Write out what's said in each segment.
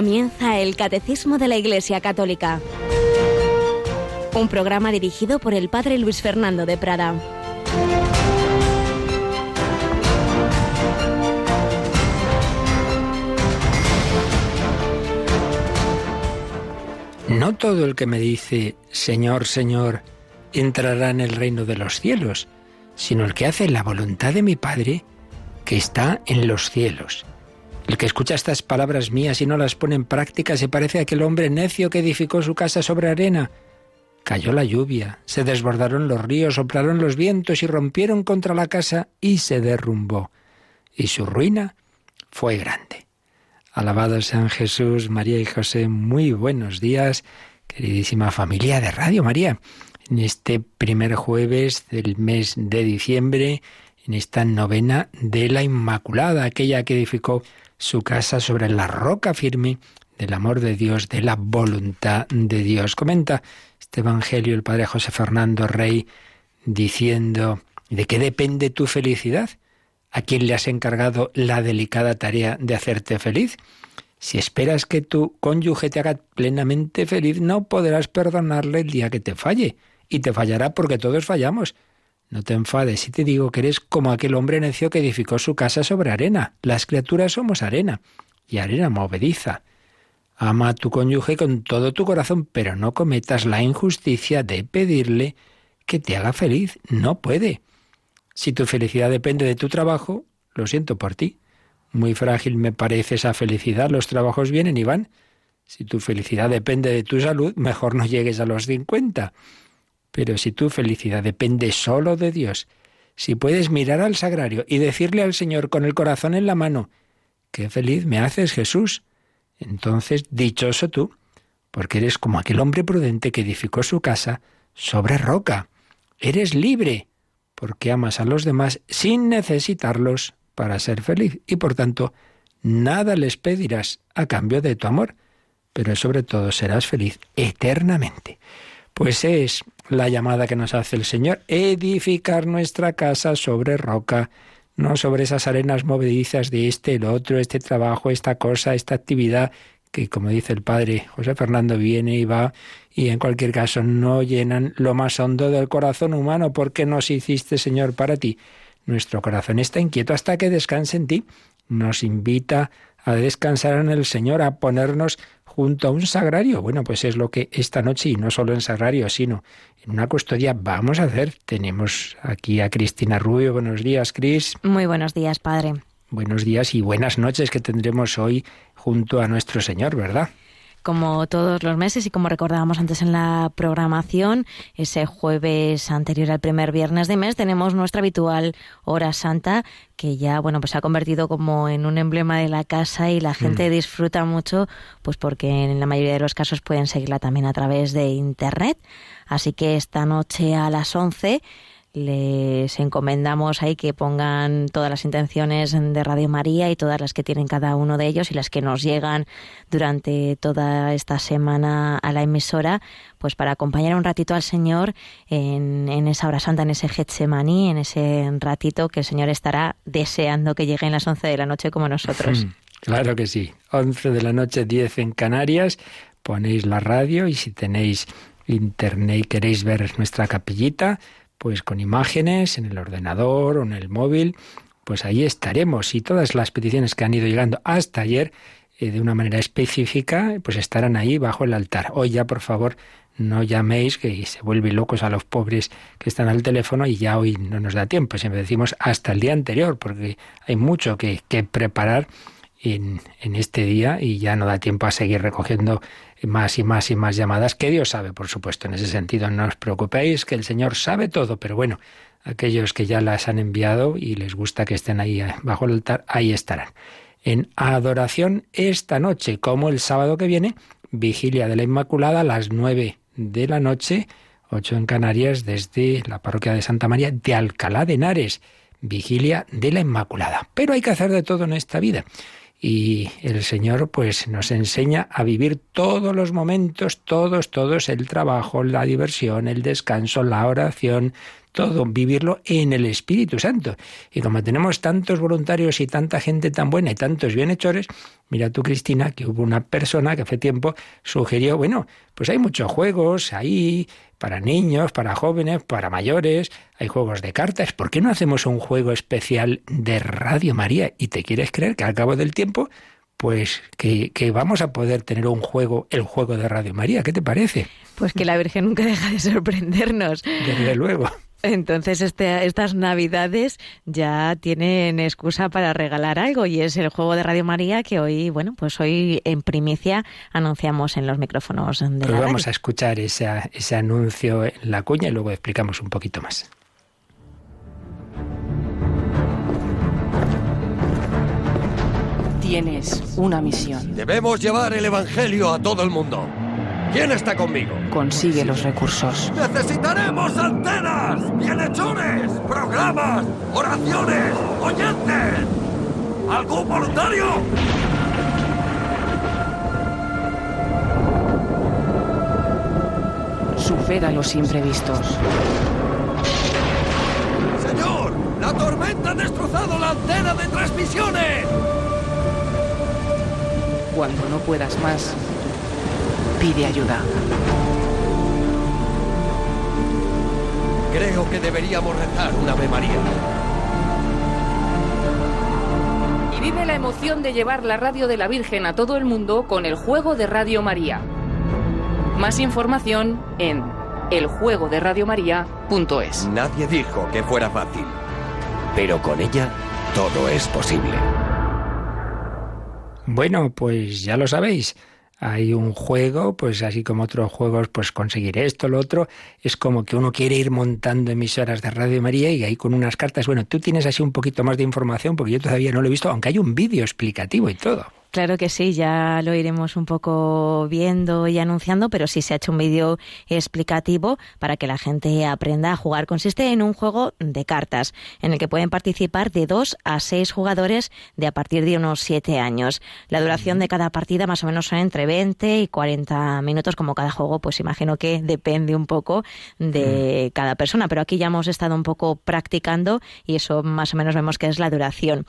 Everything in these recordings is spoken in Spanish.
Comienza el Catecismo de la Iglesia Católica, un programa dirigido por el Padre Luis Fernando de Prada. No todo el que me dice Señor, Señor, entrará en el reino de los cielos, sino el que hace la voluntad de mi Padre que está en los cielos. El que escucha estas palabras mías y no las pone en práctica se parece a aquel hombre necio que edificó su casa sobre arena. Cayó la lluvia, se desbordaron los ríos, soplaron los vientos y rompieron contra la casa y se derrumbó. Y su ruina fue grande. Alabado sean Jesús, María y José, muy buenos días, queridísima familia de Radio María. En este primer jueves del mes de diciembre, en esta novena de la Inmaculada, aquella que edificó su casa sobre la roca firme del amor de Dios, de la voluntad de Dios. Comenta este Evangelio el Padre José Fernando Rey diciendo, ¿de qué depende tu felicidad? ¿A quién le has encargado la delicada tarea de hacerte feliz? Si esperas que tu cónyuge te haga plenamente feliz, no podrás perdonarle el día que te falle, y te fallará porque todos fallamos. No te enfades si te digo que eres como aquel hombre necio que edificó su casa sobre arena. Las criaturas somos arena, y arena movediza. Ama a tu cónyuge con todo tu corazón, pero no cometas la injusticia de pedirle que te haga feliz. No puede. Si tu felicidad depende de tu trabajo, lo siento por ti. Muy frágil me parece esa felicidad. Los trabajos vienen y van. Si tu felicidad depende de tu salud, mejor no llegues a los cincuenta. Pero si tu felicidad depende solo de Dios, si puedes mirar al sagrario y decirle al Señor con el corazón en la mano, qué feliz me haces Jesús, entonces dichoso tú, porque eres como aquel hombre prudente que edificó su casa sobre roca. Eres libre, porque amas a los demás sin necesitarlos para ser feliz, y por tanto nada les pedirás a cambio de tu amor, pero sobre todo serás feliz eternamente. Pues es la llamada que nos hace el Señor, edificar nuestra casa sobre roca, no sobre esas arenas movedizas de este, el otro, este trabajo, esta cosa, esta actividad, que como dice el padre José Fernando viene y va y en cualquier caso no llenan lo más hondo del corazón humano. ¿Por qué nos hiciste, Señor, para ti? Nuestro corazón está inquieto hasta que descanse en ti. Nos invita a descansar en el Señor, a ponernos junto a un sagrario. Bueno, pues es lo que esta noche, y no solo en sagrario, sino en una custodia vamos a hacer. Tenemos aquí a Cristina Rubio. Buenos días, Cris. Muy buenos días, Padre. Buenos días y buenas noches que tendremos hoy junto a nuestro Señor, ¿verdad? Como todos los meses y como recordábamos antes en la programación, ese jueves anterior al primer viernes de mes tenemos nuestra habitual hora santa que ya bueno pues se ha convertido como en un emblema de la casa y la gente mm. disfruta mucho pues porque en la mayoría de los casos pueden seguirla también a través de internet. Así que esta noche a las 11 les encomendamos ahí que pongan todas las intenciones de Radio María y todas las que tienen cada uno de ellos y las que nos llegan durante toda esta semana a la emisora, pues para acompañar un ratito al Señor en, esa hora santa, en ese Getsemaní, en ese ratito que el Señor estará deseando que lleguen las 11 de la noche como nosotros. Claro que sí. 11 de la noche, 10 en Canarias. Ponéis la radio y si tenéis internet y queréis ver nuestra capillita, pues con imágenes en el ordenador o en el móvil, pues ahí estaremos. Y todas las peticiones que han ido llegando hasta ayer, eh, de una manera específica, pues estarán ahí bajo el altar. Hoy ya, por favor, no llaméis, que se vuelve locos a los pobres que están al teléfono y ya hoy no nos da tiempo. Siempre decimos hasta el día anterior, porque hay mucho que, que preparar en, en, este día y ya no da tiempo a seguir recogiendo más y más y más llamadas, que Dios sabe, por supuesto, en ese sentido. No os preocupéis, que el Señor sabe todo, pero bueno, aquellos que ya las han enviado y les gusta que estén ahí bajo el altar, ahí estarán. En adoración esta noche, como el sábado que viene, vigilia de la Inmaculada a las nueve de la noche, ocho en Canarias, desde la parroquia de Santa María de Alcalá de Henares, vigilia de la Inmaculada. Pero hay que hacer de todo en esta vida. Y el Señor pues nos enseña a vivir todos los momentos, todos, todos, el trabajo, la diversión, el descanso, la oración, todo vivirlo en el Espíritu Santo. Y como tenemos tantos voluntarios y tanta gente tan buena y tantos bienhechores, mira tú, Cristina, que hubo una persona que hace tiempo sugirió, bueno, pues hay muchos juegos ahí para niños, para jóvenes, para mayores, hay juegos de cartas, ¿por qué no hacemos un juego especial de Radio María? Y te quieres creer que al cabo del tiempo pues que, que, vamos a poder tener un juego, el juego de Radio María. ¿Qué te parece? Pues que la Virgen nunca deja de sorprendernos. Desde luego. Entonces este, estas navidades ya tienen excusa para regalar algo y es el juego de Radio María que hoy, bueno, pues hoy en primicia anunciamos en los micrófonos de pues vamos a escuchar ese, ese anuncio en la cuña y luego explicamos un poquito más. Tienes una misión. Debemos llevar el Evangelio a todo el mundo. ¿Quién está conmigo? Consigue los recursos. ¡Necesitaremos antenas! ¡Bienhechores! ¡Programas! ¡Oraciones! ¡Oyentes! ¿Algún voluntario? Supera los imprevistos. ¡Señor! ¡La tormenta ha destrozado la antena de transmisiones! Cuando no puedas más, pide ayuda. Creo que deberíamos rezar una Ave María. Y vive la emoción de llevar la radio de la Virgen a todo el mundo con el juego de Radio María. Más información en eljuegoderadiomaria.es. Nadie dijo que fuera fácil, pero con ella todo es posible. Bueno, pues ya lo sabéis hay un juego, pues así como otros juegos, pues conseguir esto, lo otro, es como que uno quiere ir montando emisoras de Radio María y ahí con unas cartas, bueno, tú tienes así un poquito más de información porque yo todavía no lo he visto, aunque hay un vídeo explicativo y todo. Claro que sí, ya lo iremos un poco viendo y anunciando, pero sí se ha hecho un vídeo explicativo para que la gente aprenda a jugar. Consiste en un juego de cartas en el que pueden participar de dos a seis jugadores de a partir de unos siete años. La duración de cada partida más o menos son entre 20 y 40 minutos, como cada juego, pues imagino que depende un poco de cada persona, pero aquí ya hemos estado un poco practicando y eso más o menos vemos que es la duración.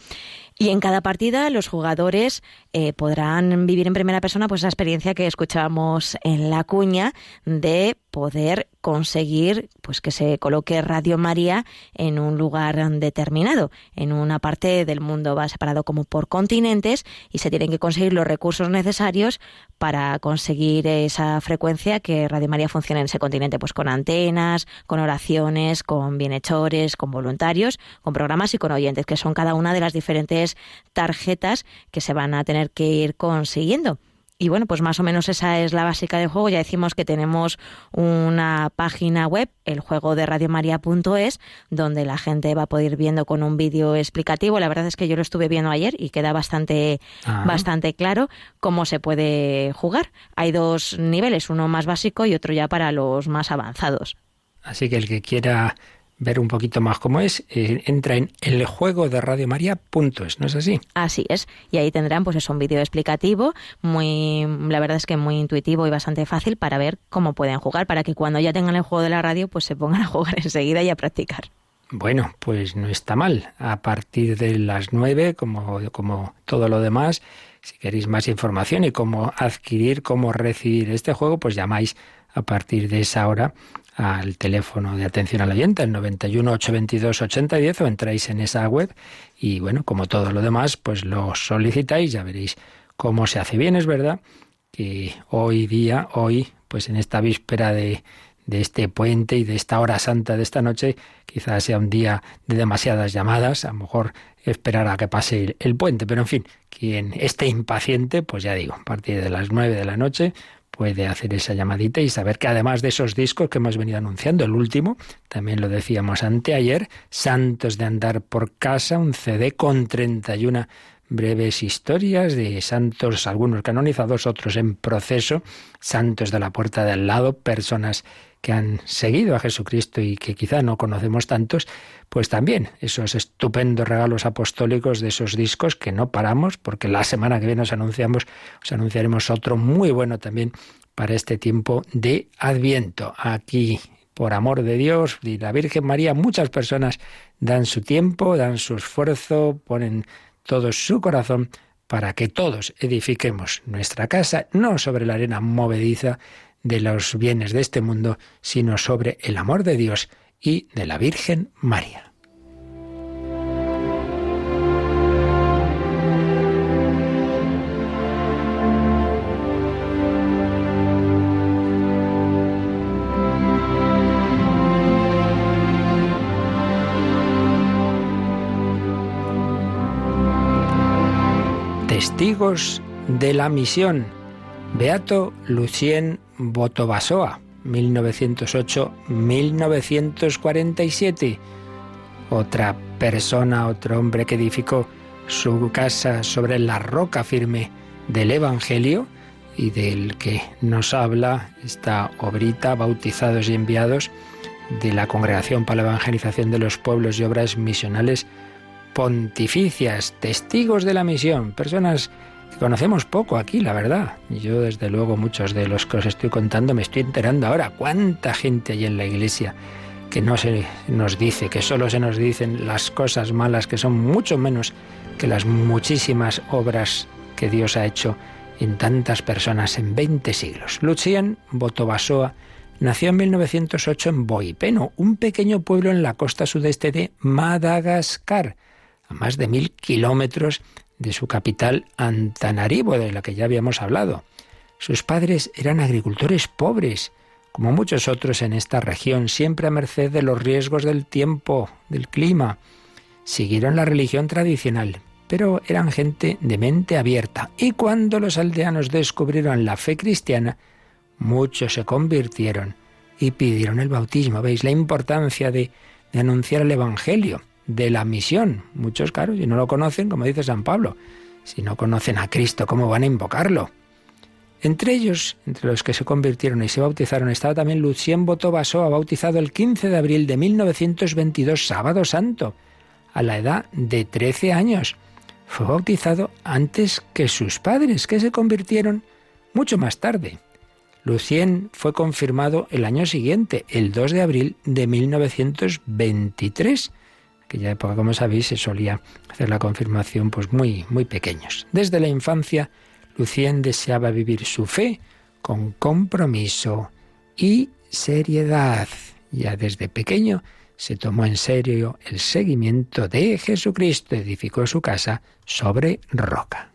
Y en cada partida los jugadores eh, podrán vivir en primera persona pues esa experiencia que escuchábamos en la cuña de poder conseguir pues que se coloque Radio María en un lugar determinado, en una parte del mundo va separado como por continentes y se tienen que conseguir los recursos necesarios para conseguir esa frecuencia que Radio María funcione en ese continente, pues con antenas, con oraciones, con bienhechores, con voluntarios, con programas y con oyentes, que son cada una de las diferentes tarjetas que se van a tener que ir consiguiendo. Y bueno, pues más o menos esa es la básica del juego. Ya decimos que tenemos una página web, el juego de radiomaria.es, donde la gente va a poder ir viendo con un vídeo explicativo. La verdad es que yo lo estuve viendo ayer y queda bastante, ah. bastante claro cómo se puede jugar. Hay dos niveles, uno más básico y otro ya para los más avanzados. Así que el que quiera ver un poquito más cómo es, eh, entra en el juego de radiomaria.es, ¿no es así? Así es, y ahí tendrán pues eso, un vídeo explicativo, muy, la verdad es que muy intuitivo y bastante fácil para ver cómo pueden jugar, para que cuando ya tengan el juego de la radio pues se pongan a jugar enseguida y a practicar. Bueno, pues no está mal. A partir de las nueve, como, como todo lo demás, si queréis más información y cómo adquirir, cómo recibir este juego, pues llamáis a partir de esa hora al teléfono de atención al oyente, el 91 822 8010, o entráis en esa web y bueno, como todo lo demás, pues lo solicitáis, ya veréis cómo se hace bien, es verdad que hoy día, hoy, pues en esta víspera de, de este puente y de esta hora santa de esta noche, quizás sea un día de demasiadas llamadas, a lo mejor esperar a que pase el, el puente, pero en fin, quien esté impaciente, pues ya digo, a partir de las nueve de la noche, puede hacer esa llamadita y saber que además de esos discos que hemos venido anunciando, el último, también lo decíamos anteayer, Santos de Andar por Casa, un CD con 31 breves historias de santos, algunos canonizados, otros en proceso, santos de la puerta del lado, personas que han seguido a Jesucristo y que quizá no conocemos tantos, pues también esos estupendos regalos apostólicos de esos discos que no paramos, porque la semana que viene os anunciamos, os anunciaremos otro muy bueno también para este tiempo de Adviento. Aquí por amor de Dios y la Virgen María, muchas personas dan su tiempo, dan su esfuerzo, ponen todo su corazón para que todos edifiquemos nuestra casa, no sobre la arena movediza de los bienes de este mundo, sino sobre el amor de Dios y de la Virgen María. Testigos de la misión. Beato Lucien Botobasoa, 1908-1947. Otra persona, otro hombre que edificó su casa sobre la roca firme del Evangelio y del que nos habla esta obrita, bautizados y enviados de la Congregación para la Evangelización de los Pueblos y Obras Misionales pontificias, testigos de la misión, personas conocemos poco aquí, la verdad. Yo, desde luego, muchos de los que os estoy contando me estoy enterando ahora. ¿Cuánta gente hay en la iglesia que no se nos dice, que solo se nos dicen las cosas malas, que son mucho menos que las muchísimas obras que Dios ha hecho en tantas personas en 20 siglos? Lucien Botobasoa nació en 1908 en Boipeno, un pequeño pueblo en la costa sudeste de Madagascar a más de mil kilómetros de su capital Antanarivo, de la que ya habíamos hablado. Sus padres eran agricultores pobres, como muchos otros en esta región, siempre a merced de los riesgos del tiempo, del clima. Siguieron la religión tradicional, pero eran gente de mente abierta. Y cuando los aldeanos descubrieron la fe cristiana, muchos se convirtieron y pidieron el bautismo. ¿Veis la importancia de, de anunciar el Evangelio? De la misión. Muchos, claro, si no lo conocen, como dice San Pablo, si no conocen a Cristo, ¿cómo van a invocarlo? Entre ellos, entre los que se convirtieron y se bautizaron, estaba también Lucien Botobasoa, bautizado el 15 de abril de 1922, sábado santo, a la edad de 13 años. Fue bautizado antes que sus padres, que se convirtieron mucho más tarde. Lucien fue confirmado el año siguiente, el 2 de abril de 1923 aquella época, como sabéis, se solía hacer la confirmación pues muy, muy pequeños. Desde la infancia, Lucien deseaba vivir su fe con compromiso y seriedad. Ya desde pequeño se tomó en serio el seguimiento de Jesucristo, edificó su casa sobre roca.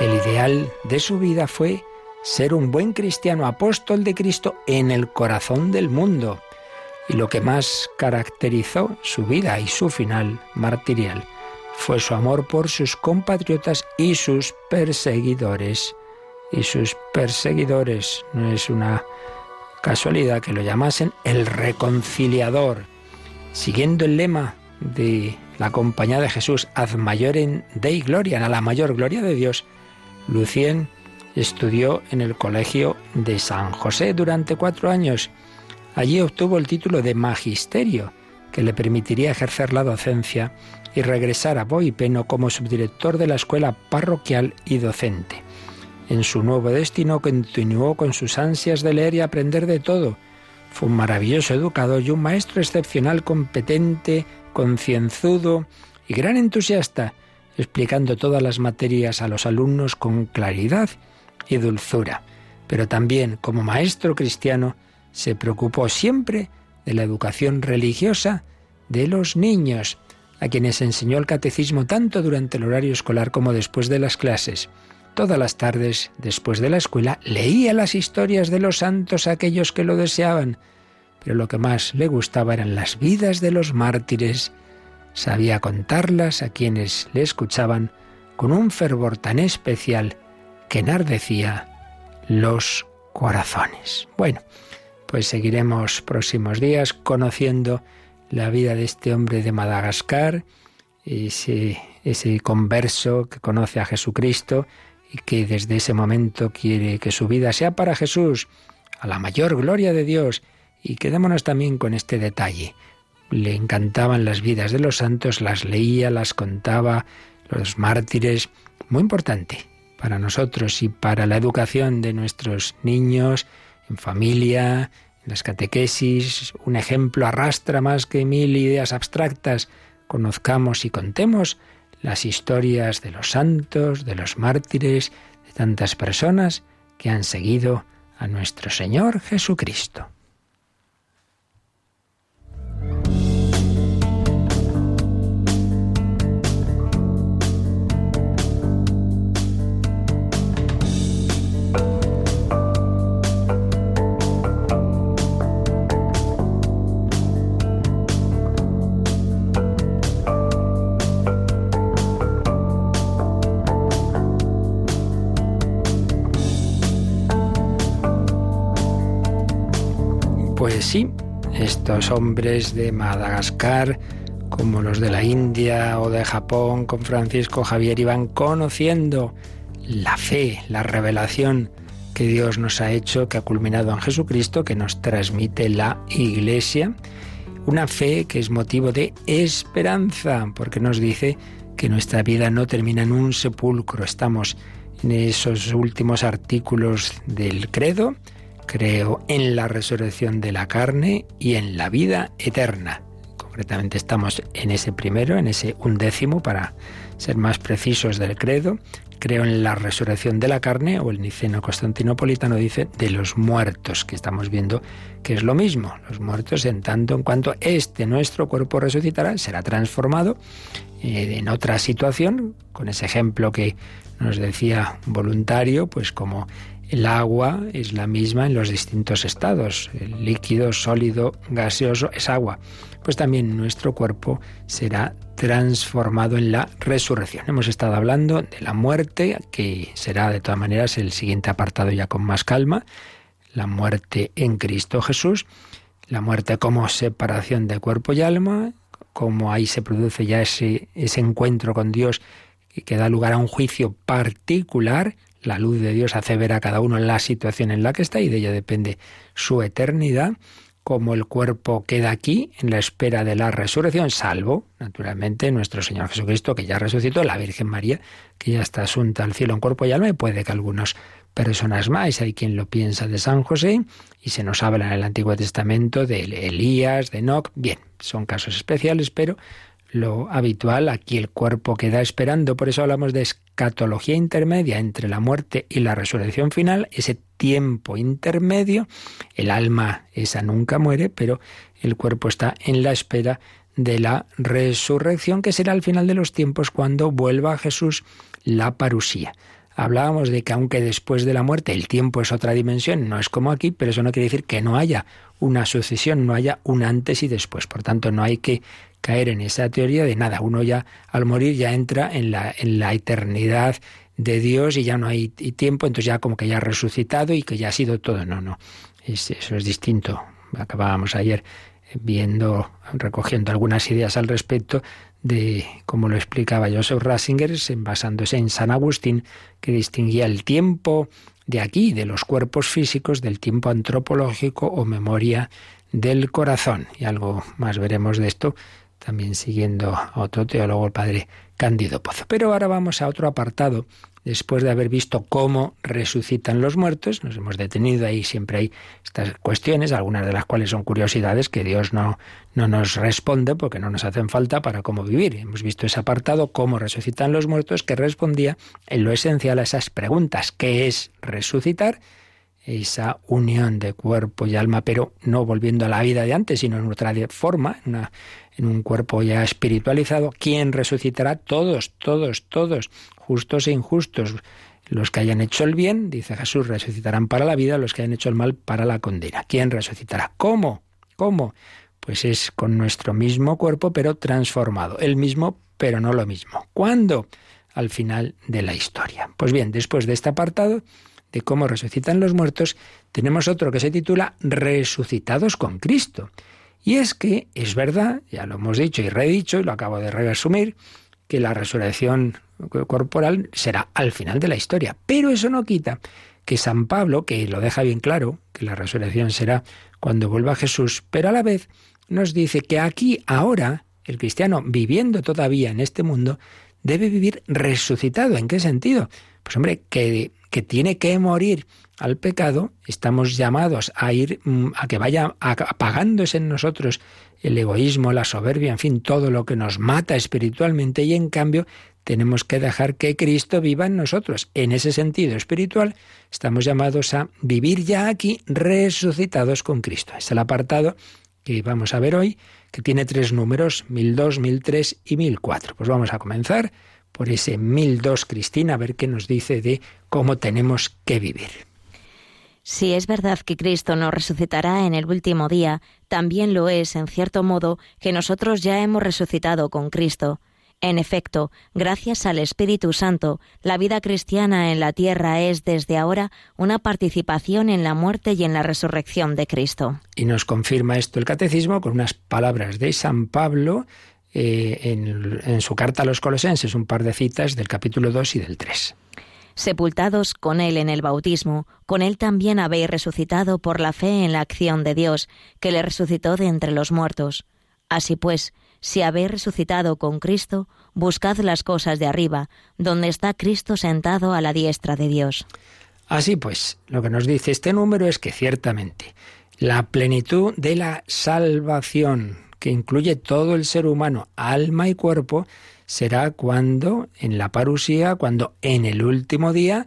El ideal de su vida fue ser un buen cristiano apóstol de Cristo en el corazón del mundo. Y lo que más caracterizó su vida y su final martirial fue su amor por sus compatriotas y sus perseguidores. Y sus perseguidores no es una casualidad que lo llamasen el reconciliador, siguiendo el lema de la compañía de Jesús, ad mayorem Dei gloria, a la mayor gloria de Dios, Lucien estudió en el Colegio de San José durante cuatro años. Allí obtuvo el título de magisterio, que le permitiría ejercer la docencia y regresar a Boipeno como subdirector de la escuela parroquial y docente. En su nuevo destino continuó con sus ansias de leer y aprender de todo. Fue un maravilloso educador y un maestro excepcional, competente, concienzudo y gran entusiasta explicando todas las materias a los alumnos con claridad y dulzura. Pero también, como maestro cristiano, se preocupó siempre de la educación religiosa de los niños, a quienes enseñó el catecismo tanto durante el horario escolar como después de las clases. Todas las tardes, después de la escuela, leía las historias de los santos a aquellos que lo deseaban, pero lo que más le gustaba eran las vidas de los mártires sabía contarlas a quienes le escuchaban con un fervor tan especial que enardecía los corazones. Bueno, pues seguiremos próximos días conociendo la vida de este hombre de Madagascar, ese, ese converso que conoce a Jesucristo y que desde ese momento quiere que su vida sea para Jesús, a la mayor gloria de Dios. Y quedémonos también con este detalle le encantaban las vidas de los santos, las leía, las contaba, los mártires, muy importante para nosotros y para la educación de nuestros niños en familia, en las catequesis. Un ejemplo arrastra más que mil ideas abstractas. Conozcamos y contemos las historias de los santos, de los mártires, de tantas personas que han seguido a nuestro Señor Jesucristo. Sí, estos hombres de Madagascar, como los de la India o de Japón, con Francisco Javier, iban conociendo la fe, la revelación que Dios nos ha hecho, que ha culminado en Jesucristo, que nos transmite la Iglesia. Una fe que es motivo de esperanza, porque nos dice que nuestra vida no termina en un sepulcro. Estamos en esos últimos artículos del credo Creo en la resurrección de la carne y en la vida eterna. Concretamente estamos en ese primero, en ese undécimo, para ser más precisos del credo. Creo en la resurrección de la carne, o el niceno constantinopolitano dice de los muertos, que estamos viendo que es lo mismo. Los muertos en tanto en cuanto este nuestro cuerpo resucitará, será transformado eh, en otra situación, con ese ejemplo que nos decía voluntario, pues como el agua es la misma en los distintos estados. El líquido, sólido, gaseoso es agua. Pues también nuestro cuerpo será transformado en la resurrección. Hemos estado hablando de la muerte, que será de todas maneras el siguiente apartado ya con más calma. La muerte en Cristo Jesús. La muerte como separación de cuerpo y alma, como ahí se produce ya ese, ese encuentro con Dios que da lugar a un juicio particular la luz de Dios hace ver a cada uno la situación en la que está y de ello depende su eternidad. Como el cuerpo queda aquí en la espera de la resurrección, salvo, naturalmente, nuestro Señor Jesucristo, que ya resucitó, la Virgen María, que ya está asunta al cielo en cuerpo y alma, y puede que algunas personas más, hay quien lo piensa de San José, y se nos habla en el Antiguo Testamento de Elías, de Enoch, bien, son casos especiales, pero lo habitual, aquí el cuerpo queda esperando, por eso hablamos de escatología intermedia entre la muerte y la resurrección final, ese tiempo intermedio, el alma esa nunca muere, pero el cuerpo está en la espera de la resurrección, que será al final de los tiempos cuando vuelva Jesús la parusía. Hablábamos de que aunque después de la muerte el tiempo es otra dimensión, no es como aquí, pero eso no quiere decir que no haya una sucesión, no haya un antes y después. Por tanto, no hay que caer en esa teoría de nada, uno ya al morir ya entra en la, en la eternidad de Dios y ya no hay tiempo, entonces ya como que ya ha resucitado y que ya ha sido todo. No, no, eso es distinto. Acabábamos ayer viendo, recogiendo algunas ideas al respecto de, como lo explicaba Joseph Ratzinger, basándose en San Agustín, que distinguía el tiempo de aquí, de los cuerpos físicos, del tiempo antropológico o memoria del corazón. Y algo más veremos de esto también siguiendo a otro teólogo, el padre Cándido Pozo. Pero ahora vamos a otro apartado. Después de haber visto cómo resucitan los muertos, nos hemos detenido ahí, siempre hay estas cuestiones, algunas de las cuales son curiosidades que Dios no, no nos responde porque no nos hacen falta para cómo vivir. Hemos visto ese apartado, cómo resucitan los muertos, que respondía en lo esencial a esas preguntas. ¿Qué es resucitar? Esa unión de cuerpo y alma, pero no volviendo a la vida de antes, sino en otra forma, en, un cuerpo ya espiritualizado. ¿Quién resucitará? Todos, todos, todos, justos e injustos. Los que hayan hecho el bien, dice Jesús, resucitarán para la vida, los que hayan hecho el mal para la condena. ¿Quién resucitará? ¿Cómo? ¿Cómo? Pues es con nuestro mismo cuerpo, pero transformado. El mismo, pero no lo mismo. ¿Cuándo? Al final de la historia. Pues bien, después de este apartado, de cómo resucitan los muertos, tenemos otro que se titula Resucitados con Cristo. Y es que es verdad, ya lo hemos dicho y redicho, y lo acabo de resumir, que la resurrección corporal será al final de la historia. Pero eso no quita que San Pablo, que lo deja bien claro, que la resurrección será cuando vuelva Jesús, pero a la vez nos dice que aquí, ahora, el cristiano, viviendo todavía en este mundo, debe vivir resucitado. ¿En qué sentido? Pues hombre, que, que tiene que morir al pecado, estamos llamados a ir mm, a que vaya apagándose en nosotros el egoísmo, la soberbia, en fin, todo lo que nos mata espiritualmente y en cambio tenemos que dejar que Cristo viva en nosotros. En ese sentido espiritual estamos llamados a vivir ya aquí resucitados con Cristo. Es el apartado que vamos a ver hoy, que tiene tres números, 1002, 1003 y 1004. Pues vamos a comenzar por ese 1002, Cristina, a ver qué nos dice de cómo tenemos que vivir. Si es verdad que Cristo nos resucitará en el último día, también lo es, en cierto modo, que nosotros ya hemos resucitado con Cristo. En efecto, gracias al Espíritu Santo, la vida cristiana en la tierra es desde ahora una participación en la muerte y en la resurrección de Cristo. Y nos confirma esto el Catecismo con unas palabras de San Pablo eh, en, en su carta a los Colosenses, un par de citas del capítulo 2 y del 3 sepultados con Él en el bautismo, con Él también habéis resucitado por la fe en la acción de Dios, que le resucitó de entre los muertos. Así pues, si habéis resucitado con Cristo, buscad las cosas de arriba, donde está Cristo sentado a la diestra de Dios. Así pues, lo que nos dice este número es que ciertamente la plenitud de la salvación, que incluye todo el ser humano, alma y cuerpo, será cuando, en la parusía, cuando en el último día,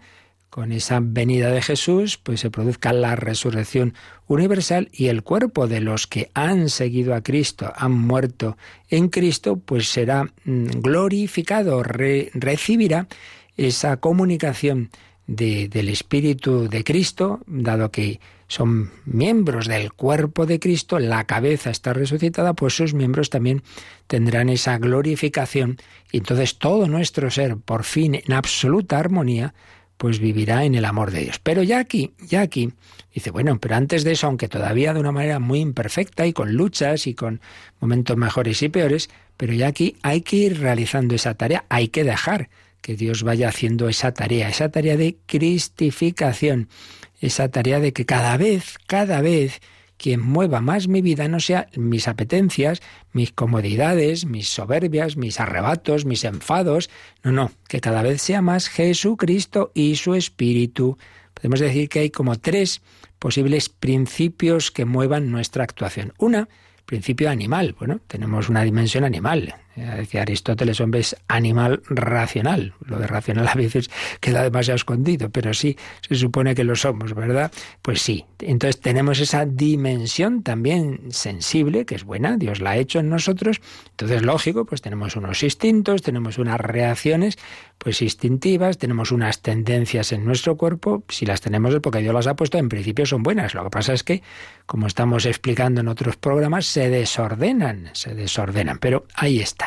con esa venida de Jesús, pues se produzca la resurrección universal y el cuerpo de los que han seguido a Cristo, han muerto en Cristo, pues será mm, glorificado, recibirá esa comunicación del Espíritu de Cristo, dado que son miembros del cuerpo de Cristo, la cabeza está resucitada, pues sus miembros también tendrán esa glorificación. Y entonces todo nuestro ser, por fin en absoluta armonía, pues vivirá en el amor de Dios. Pero ya aquí, ya aquí, dice, bueno, pero antes de eso, aunque todavía de una manera muy imperfecta y con luchas y con momentos mejores y peores, pero ya aquí hay que ir realizando esa tarea, hay que dejar que Dios vaya haciendo esa tarea, esa tarea de cristificación esa tarea de que cada vez, cada vez, quien mueva más mi vida no sea mis apetencias, mis comodidades, mis soberbias, mis arrebatos, mis enfados, no, no, que cada vez sea más Jesucristo y su Espíritu. Podemos decir que hay como tres posibles principios que muevan nuestra actuación. Una, principio animal. Bueno, tenemos una dimensión animal. Decía Aristóteles, hombre, es animal racional. Lo de racional a veces queda demasiado escondido, pero sí se supone que lo somos, ¿verdad? Pues sí. Entonces tenemos esa dimensión también sensible, que es buena, Dios la ha hecho en nosotros. Entonces, lógico, pues tenemos unos instintos, tenemos unas reacciones, pues instintivas, tenemos unas tendencias en nuestro cuerpo. Si las tenemos es porque Dios las ha puesto, en principio son buenas. Lo que pasa es que, como estamos explicando en otros programas, se desordenan, se desordenan. Pero ahí está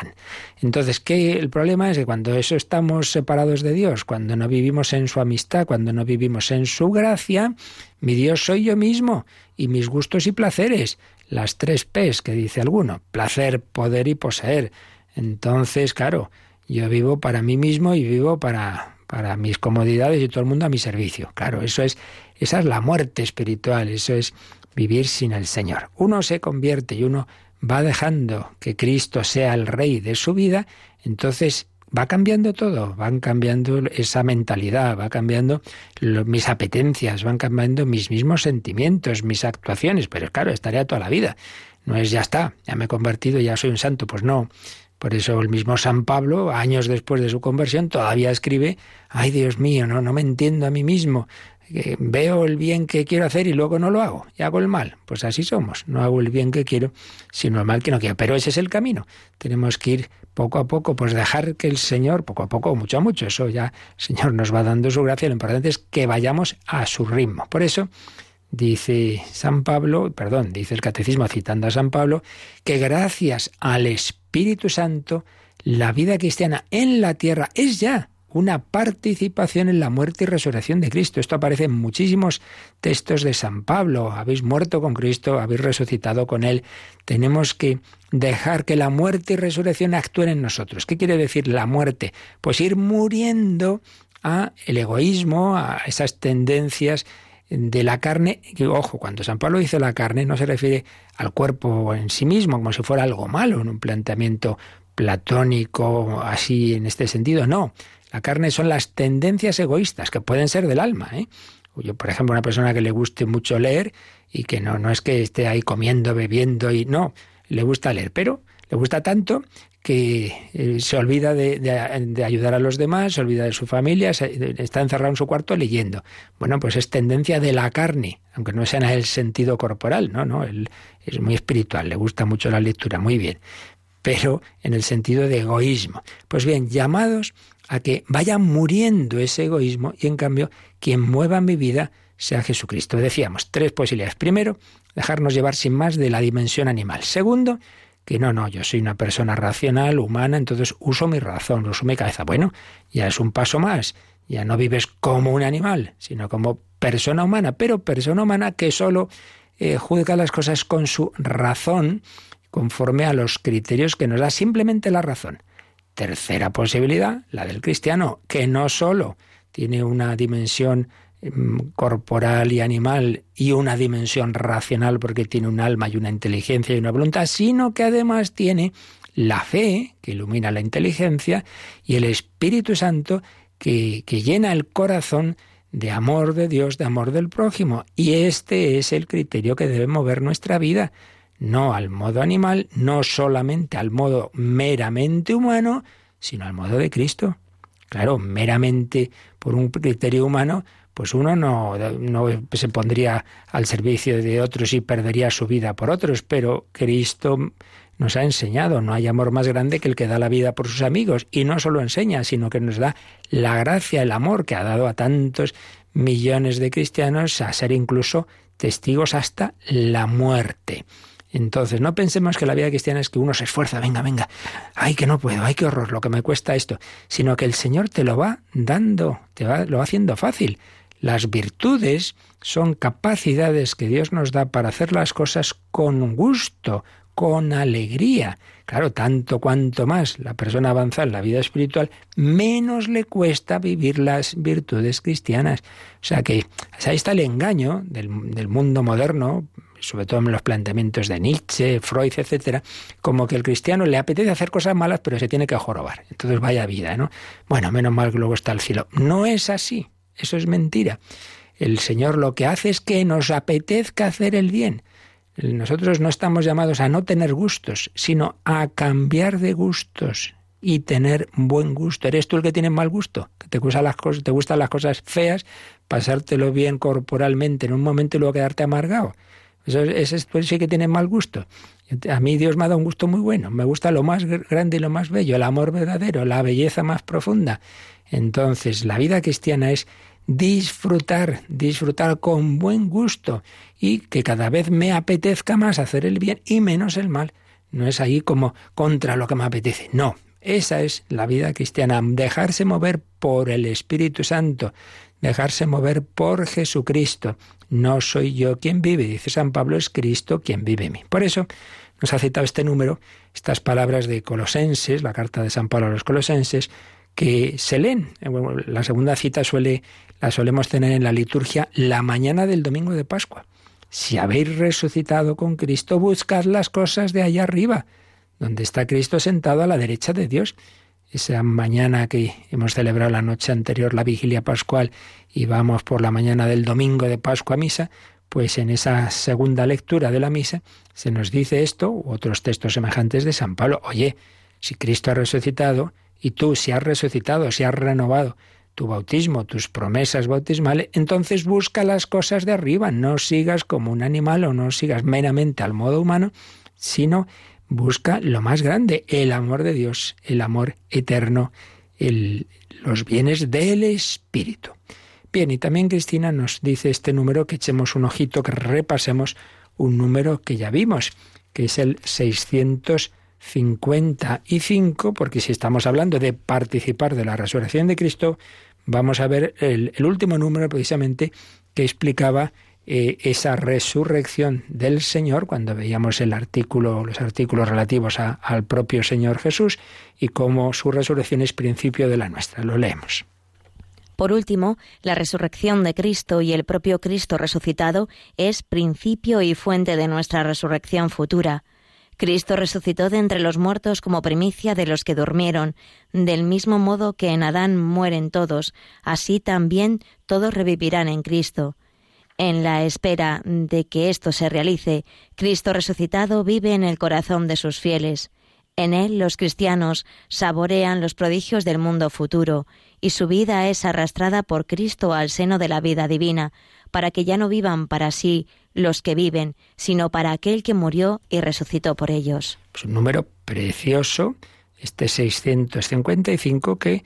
entonces, ¿qué? El problema es que cuando eso estamos separados de Dios, cuando no vivimos en su amistad, cuando no vivimos en su gracia, mi Dios soy yo mismo y mis gustos y placeres, las tres P's que dice alguno, placer, poder y poseer. Entonces, claro, yo vivo para mí mismo y vivo para, para mis comodidades y todo el mundo a mi servicio. Claro, eso es, esa es la muerte espiritual, eso es vivir sin el Señor. Uno se convierte y uno va dejando que Cristo sea el rey de su vida, entonces va cambiando todo, van cambiando esa mentalidad, va cambiando mis apetencias, van cambiando mis mismos sentimientos, mis actuaciones, pero claro, estaría toda la vida. No es ya está, ya me he convertido, ya soy un santo, pues no. Por eso el mismo San Pablo, años después de su conversión, todavía escribe, ay Dios mío, no, no me entiendo a mí mismo, veo el bien que quiero hacer y luego no lo hago y hago el mal. Pues así somos. No hago el bien que quiero, sino el mal que no quiero. Pero ese es el camino. Tenemos que ir poco a poco, pues dejar que el Señor, poco a poco, mucho a mucho, eso ya el Señor nos va dando su gracia. Lo importante es que vayamos a su ritmo. Por eso dice San Pablo, perdón, dice el Catecismo citando a San Pablo, que gracias al Espíritu Santo, la vida cristiana en la tierra es ya una participación en la muerte y resurrección de Cristo. Esto aparece en muchísimos textos de San Pablo. Habéis muerto con Cristo, habéis resucitado con Él. Tenemos que dejar que la muerte y resurrección actúen en nosotros. ¿Qué quiere decir la muerte? Pues ir muriendo a el egoísmo, a esas tendencias de la carne, ojo, cuando San Pablo dice la carne no se refiere al cuerpo en sí mismo como si fuera algo malo, en un planteamiento platónico, así en este sentido, no. La carne son las tendencias egoístas que pueden ser del alma. ¿eh? Yo, por ejemplo, una persona que le guste mucho leer y que no, no es que esté ahí comiendo, bebiendo y no, le gusta leer, pero le gusta tanto que eh, se olvida de, ayudar a los demás, se olvida de su familia, está encerrado en su cuarto leyendo. Bueno, pues es tendencia de la carne, aunque no sea en el sentido corporal, no, no, él es muy espiritual, le gusta mucho la lectura, muy bien, pero en el sentido de egoísmo. Pues bien, llamados a que vaya muriendo ese egoísmo y en cambio quien mueva mi vida sea Jesucristo. Decíamos tres posibilidades. Primero, dejarnos llevar sin más de la dimensión animal. Segundo, que no, no, yo soy una persona racional, humana, entonces uso mi razón, uso mi cabeza. Bueno, ya es un paso más. Ya no vives como un animal, sino como persona humana, pero persona humana que solo eh, juzga las cosas con su razón, conforme a los criterios que nos da simplemente la razón. Tercera posibilidad, la del cristiano, que no solo tiene una dimensión Em, corporal y animal y una dimensión racional porque tiene un alma y una inteligencia y una voluntad, sino que además tiene la fe que ilumina la inteligencia y el Espíritu Santo que, que llena el corazón de amor de Dios, de amor del prójimo. Y este es el criterio que debe mover nuestra vida, no al modo animal, no solamente al modo meramente humano, sino al modo de Cristo. Claro, meramente por un criterio humano, pues uno no, no, se pondría al servicio de otros y perdería su vida por otros, pero Cristo nos ha enseñado, no hay amor más grande que el que da la vida por sus amigos, y no solo enseña, sino que nos da la gracia, el amor que ha dado a tantos millones de cristianos a ser incluso testigos hasta la muerte. Entonces, no pensemos que la vida cristiana es que uno se esfuerza, venga, venga, ay, que no puedo, ay, qué horror, lo que me cuesta esto, sino que el Señor te lo va dando, te va, lo va haciendo fácil. Las virtudes son capacidades que Dios nos da para hacer las cosas con gusto, con alegría. Claro, tanto cuanto más la persona avanza en la vida espiritual, menos le cuesta vivir las virtudes cristianas. O sea que ahí está el engaño del, mundo moderno, sobre todo en los planteamientos de Nietzsche, Freud, etcétera, como que el cristiano le apetece hacer cosas malas, pero se tiene que jorobar. Entonces vaya vida, ¿no? Bueno, menos mal que luego está el cielo. No es así. Eso es mentira. El Señor lo que hace es que nos apetezca hacer el bien. Nosotros no estamos llamados a no tener gustos, sino a cambiar de gustos y tener buen gusto. ¿Eres tú el que tiene mal gusto? ¿Que te gustan las cosas, te gustan las cosas feas, pasártelo bien corporalmente en un momento y luego quedarte amargado? Eso, ese pues sí que tiene mal gusto. A mí Dios me ha dado un gusto muy bueno. Me gusta lo más grande y lo más bello, el amor verdadero, la belleza más profunda. Entonces, la vida cristiana es disfrutar, disfrutar con buen gusto y que cada vez me apetezca más hacer el bien y menos el mal. No es ahí como contra lo que me apetece. No, esa es la vida cristiana, dejarse mover por el Espíritu Santo, dejarse mover por Jesucristo. No soy yo quien vive, dice San Pablo, es Cristo quien vive en mí. Por eso nos ha citado este número, estas palabras de Colosenses, la carta de San Pablo a los Colosenses, que se leen. La segunda cita suele, la solemos tener en la liturgia la mañana del domingo de Pascua. Si habéis resucitado con Cristo, buscad las cosas de allá arriba, donde está Cristo sentado a la derecha de Dios. Esa mañana que hemos celebrado la noche anterior, la vigilia pascual, y vamos por la mañana del domingo de Pascua a misa, pues en esa segunda lectura de la misa se nos dice esto, u otros textos semejantes de San Pablo. Oye, si Cristo ha resucitado, y tú si has resucitado, si has renovado tu bautismo, tus promesas bautismales, entonces busca las cosas de arriba, no sigas como un animal o no sigas meramente al modo humano, sino busca lo más grande, el amor de Dios, el amor eterno, los bienes del Espíritu. Bien, y también Cristina nos dice este número que echemos un ojito, que repasemos un número que ya vimos, que es el 600 55, porque si estamos hablando de participar de la resurrección de Cristo, vamos a ver el, último número precisamente que explicaba eh, esa resurrección del Señor, cuando veíamos el artículo, los artículos relativos al propio Señor Jesús y cómo su resurrección es principio de la nuestra. Lo leemos. Por último, la resurrección de Cristo y el propio Cristo resucitado es principio y fuente de nuestra resurrección futura Cristo resucitó de entre los muertos como primicia de los que durmieron, del mismo modo que en Adán mueren todos, así también todos revivirán en Cristo. En la espera de que esto se realice, Cristo resucitado vive en el corazón de sus fieles. En él los cristianos saborean los prodigios del mundo futuro, y su vida es arrastrada por Cristo al seno de la vida divina, para que ya no vivan para sí los que viven, sino para aquel que murió y resucitó por ellos. Es un número precioso, este 655, que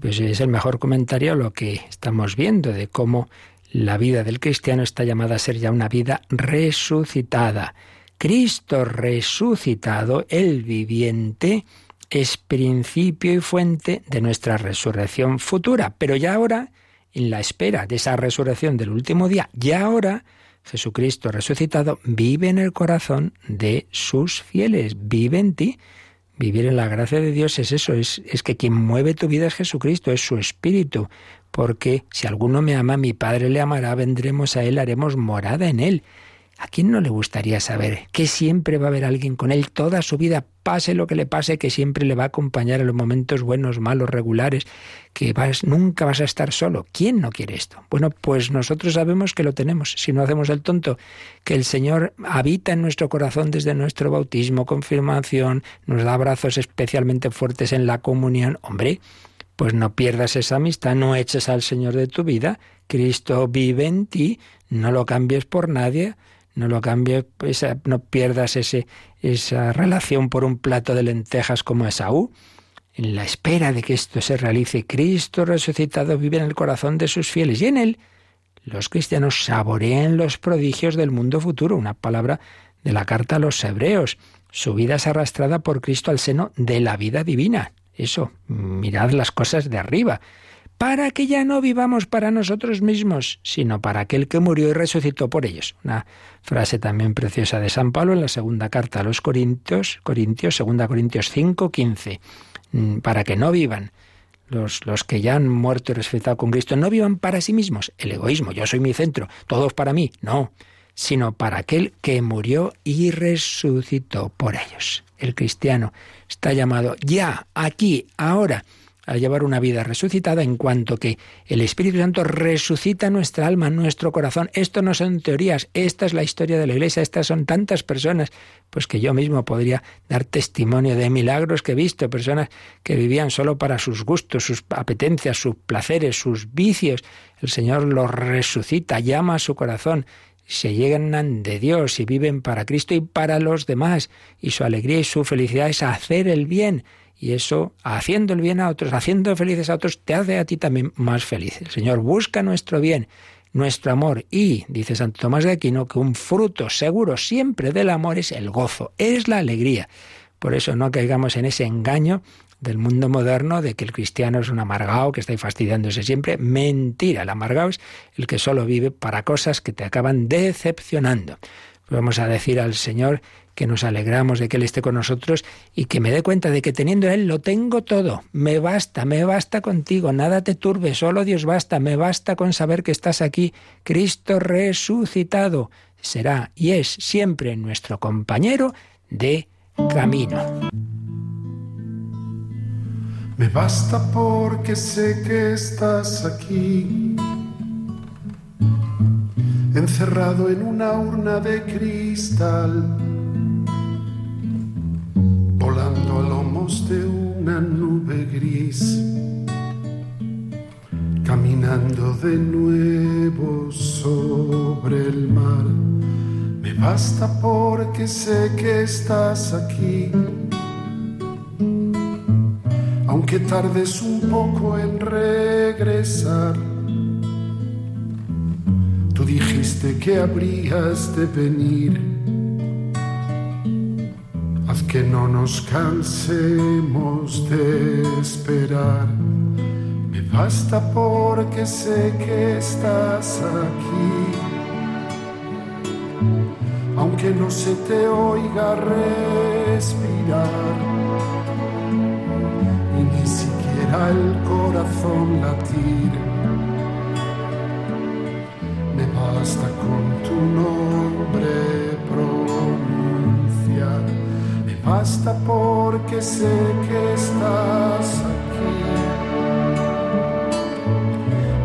pues, es el mejor comentario a lo que estamos viendo, de cómo la vida del cristiano está llamada a ser ya una vida resucitada. Cristo resucitado, el viviente, es principio y fuente de nuestra resurrección futura. Pero ya ahora, en la espera de esa resurrección del último día, ya ahora, Jesucristo resucitado vive en el corazón de sus fieles, vive en ti. Vivir en la gracia de Dios es eso, es, es que quien mueve tu vida es Jesucristo, es su espíritu. Porque si alguno me ama, mi Padre le amará, vendremos a él, haremos morada en él. ¿A quién no le gustaría saber que siempre va a haber alguien con él toda su vida, pase lo que le pase, que siempre le va a acompañar en los momentos buenos, malos, regulares, que vas, nunca vas a estar solo? ¿Quién no quiere esto? Bueno, pues nosotros sabemos que lo tenemos, si no hacemos el tonto, que el Señor habita en nuestro corazón desde nuestro bautismo, confirmación, nos da abrazos especialmente fuertes en la comunión. Hombre, pues no pierdas esa amistad, no eches al Señor de tu vida, Cristo vive en ti, no lo cambies por nadie no lo cambies, no pierdas ese, esa relación por un plato de lentejas como Esaú. En la espera de que esto se realice, Cristo resucitado vive en el corazón de sus fieles y en él los cristianos saborean los prodigios del mundo futuro, una palabra de la carta a los hebreos. Su vida es arrastrada por Cristo al seno de la vida divina. Eso, mirad las cosas de arriba para que ya no vivamos para nosotros mismos, sino para aquel que murió y resucitó por ellos. Una frase también preciosa de San Pablo en la segunda carta a los Corintios, Corintios, segunda Corintios 5, 15. Mm, para que no vivan los, los que ya han muerto y resucitado con Cristo, no vivan para sí mismos, el egoísmo, yo soy mi centro, todos para mí, no, sino para aquel que murió y resucitó por ellos. El cristiano está llamado ya, aquí, ahora, a llevar una vida resucitada en cuanto que el Espíritu Santo resucita nuestra alma, nuestro corazón. Esto no son teorías, esta es la historia de la Iglesia, estas son tantas personas, pues que yo mismo podría dar testimonio de milagros que he visto, personas que vivían solo para sus gustos, sus apetencias, sus placeres, sus vicios. El Señor los resucita, llama a su corazón se llegan de Dios y viven para Cristo y para los demás, y su alegría y su felicidad es hacer el bien y eso, haciendo el bien a otros, haciendo felices a otros, te hace a ti también más feliz. El Señor busca nuestro bien, nuestro amor. Y, dice Santo Tomás de Aquino, que un fruto seguro siempre del amor es el gozo, es la alegría. Por eso no caigamos en ese engaño del mundo moderno de que el cristiano es un amargado que está fastidiándose siempre. Mentira, el amargado es el que solo vive para cosas que te acaban decepcionando. Vamos a decir al Señor que nos alegramos de que Él esté con nosotros y que me dé cuenta de que teniendo Él lo tengo todo. Me basta, me basta contigo, nada te turbe, solo Dios basta, me basta con saber que estás aquí, Cristo resucitado. Será y es siempre nuestro compañero de camino. Me basta porque sé que estás aquí encerrado en una urna de cristal, volando a lomos de una nube gris, caminando de nuevo sobre el mar. Me basta porque sé que estás aquí, aunque tardes un poco en regresar dijiste que habrías de venir. Haz que no nos cansemos de esperar. Me basta porque sé que estás aquí. Aunque no se te oiga respirar. Y ni siquiera el corazón latir basta con tu nombre pronunciar. basta porque sé que estás aquí,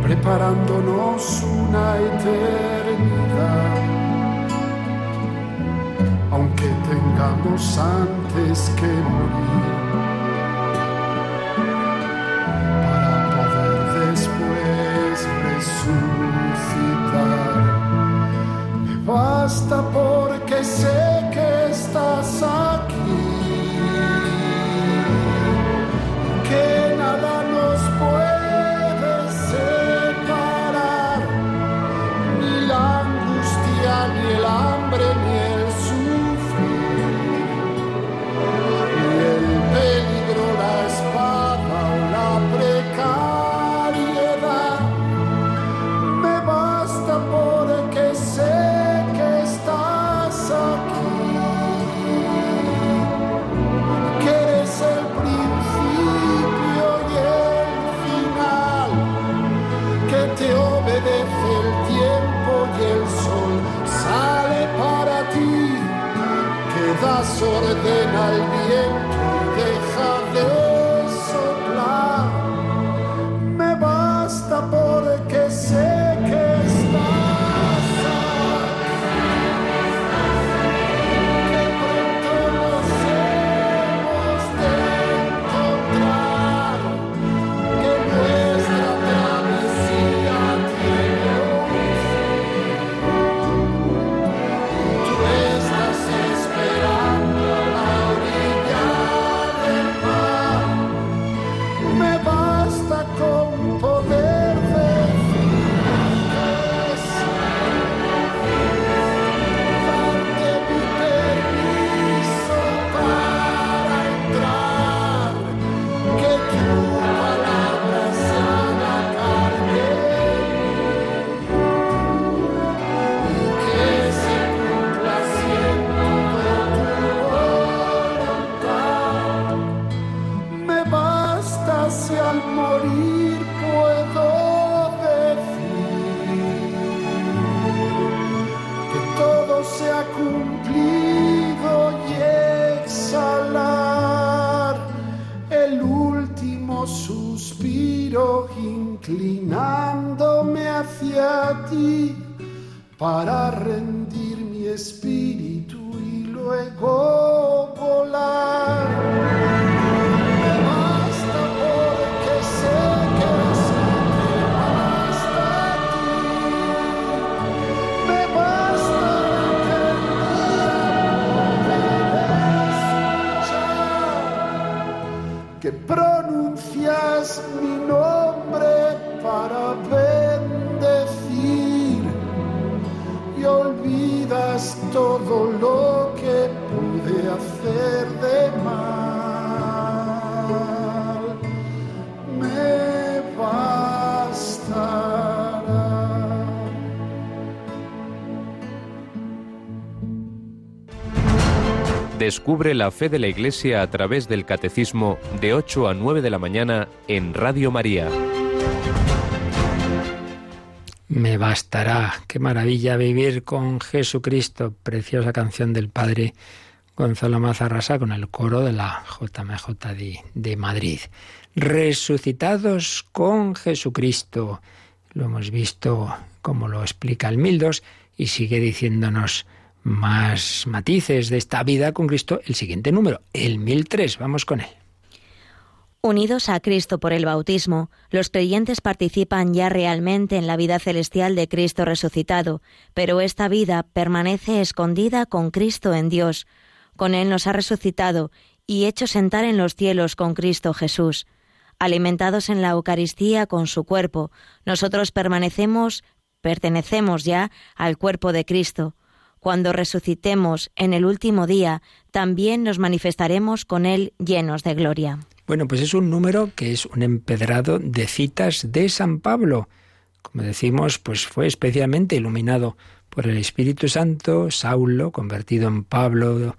preparándonos una eternidad. Aunque tengamos antes que morir, Descubre la fe de la Iglesia a través del Catecismo de 8 a 9 de la mañana en Radio María. Me bastará. Qué maravilla vivir con Jesucristo. Preciosa canción del padre Gonzalo Mazarrasa con el coro de la JMJ de, de Madrid. Resucitados con Jesucristo. Lo hemos visto como lo explica el Mildos y sigue diciéndonos más matices de esta vida con Cristo el siguiente número, el 1003. Vamos con él. Unidos a Cristo por el bautismo, los creyentes participan ya realmente en la vida celestial de Cristo resucitado, pero esta vida permanece escondida con Cristo en Dios. Con Él nos ha resucitado y hecho sentar en los cielos con Cristo Jesús. Alimentados en la Eucaristía con su cuerpo, nosotros permanecemos, pertenecemos ya al cuerpo de Cristo. Cuando resucitemos en el último día, también nos manifestaremos con Él llenos de gloria. Bueno, pues es un número que es un empedrado de citas de San Pablo. Como decimos, pues fue especialmente iluminado por el Espíritu Santo, Saulo, convertido en Pablo,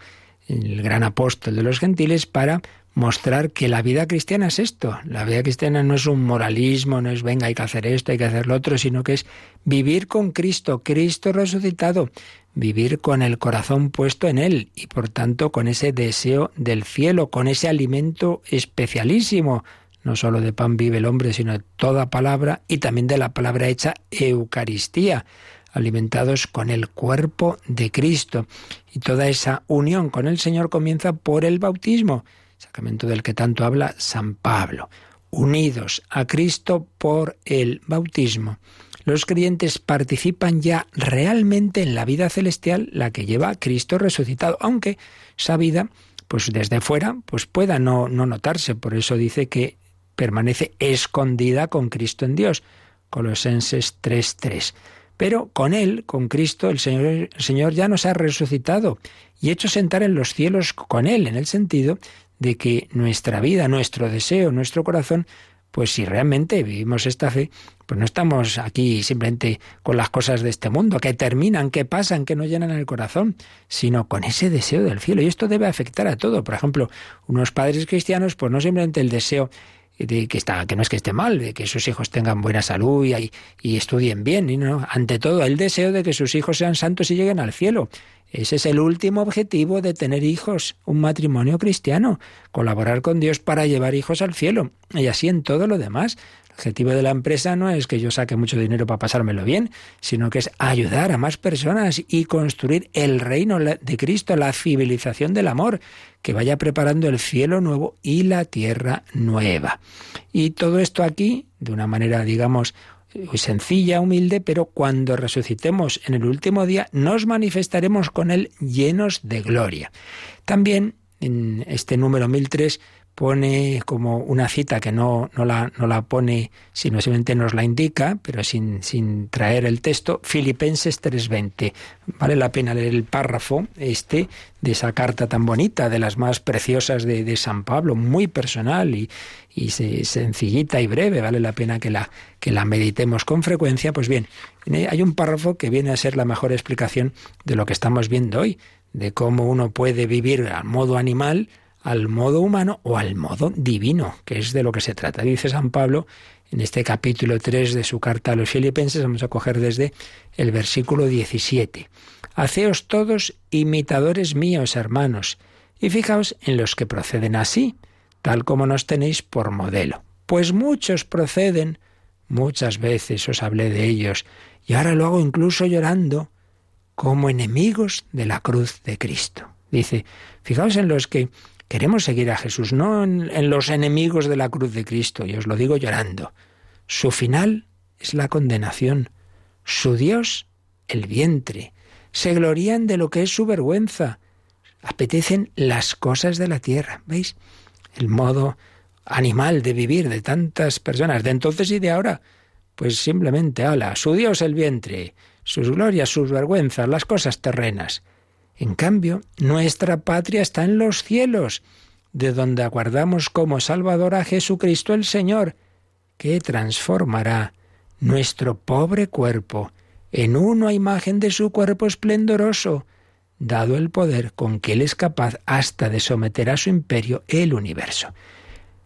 el gran apóstol de los gentiles, para mostrar que la vida cristiana es esto. La vida cristiana no es un moralismo, no es venga, hay que hacer esto, hay que hacer lo otro, sino que es vivir con Cristo, Cristo resucitado, vivir con el corazón puesto en Él y por tanto con ese deseo del cielo, con ese alimento especialísimo. No solo de pan vive el hombre, sino de toda palabra y también de la palabra hecha Eucaristía alimentados con el cuerpo de Cristo. Y toda esa unión con el Señor comienza por el bautismo, sacramento del que tanto habla San Pablo. Unidos a Cristo por el bautismo. Los creyentes participan ya realmente en la vida celestial, la que lleva Cristo resucitado, aunque esa vida, pues desde fuera, pues pueda no, no notarse. Por eso dice que permanece escondida con Cristo en Dios. Colosenses 3:3. Pero con Él, con Cristo, el Señor, el Señor ya nos ha resucitado y hecho sentar en los cielos con Él, en el sentido de que nuestra vida, nuestro deseo, nuestro corazón, pues si realmente vivimos esta fe, pues no estamos aquí simplemente con las cosas de este mundo, que terminan, que pasan, que no llenan el corazón, sino con ese deseo del cielo. Y esto debe afectar a todo. Por ejemplo, unos padres cristianos, pues no simplemente el deseo de que está que no es que esté mal, de que sus hijos tengan buena salud y, y estudien bien, y no, ante todo el deseo de que sus hijos sean santos y lleguen al cielo. Ese es el último objetivo de tener hijos, un matrimonio cristiano, colaborar con Dios para llevar hijos al cielo, y así en todo lo demás. El objetivo de la empresa no es que yo saque mucho dinero para pasármelo bien, sino que es ayudar a más personas y construir el reino de Cristo, la civilización del amor, que vaya preparando el cielo nuevo y la tierra nueva. Y todo esto aquí, de una manera, digamos, sencilla, humilde, pero cuando resucitemos en el último día, nos manifestaremos con Él llenos de gloria. También en este número 1003 pone como una cita que no, no, la, no la pone, sino simplemente nos la indica, pero sin, sin traer el texto, Filipenses 3.20. Vale la pena leer el párrafo este de esa carta tan bonita, de las más preciosas de, de San Pablo, muy personal y, y sencillita y breve, vale la pena que la, que la meditemos con frecuencia. Pues bien, hay un párrafo que viene a ser la mejor explicación de lo que estamos viendo hoy, de cómo uno puede vivir al modo animal, al modo humano o al modo divino, que es de lo que se trata. Dice San Pablo en este capítulo 3 de su carta a los filipenses, vamos a coger desde el versículo 17. Haceos todos imitadores míos, hermanos, y fijaos en los que proceden así, tal como nos tenéis por modelo. Pues muchos proceden, muchas veces os hablé de ellos, y ahora lo hago incluso llorando, como enemigos de la cruz de Cristo. Dice, fijaos en los que Queremos seguir a Jesús, no en, los enemigos de la cruz de Cristo, y os lo digo llorando. Su final es la condenación, su Dios el vientre. Se glorían de lo que es su vergüenza. Apetecen las cosas de la tierra. ¿Veis? El modo animal de vivir de tantas personas de entonces y de ahora. Pues simplemente, ala, su Dios el vientre, sus glorias, sus vergüenzas, las cosas terrenas. En cambio, nuestra patria está en los cielos, de donde aguardamos como Salvador a Jesucristo el Señor, que transformará nuestro pobre cuerpo en uno a imagen de su cuerpo esplendoroso, dado el poder con que Él es capaz hasta de someter a su imperio el universo.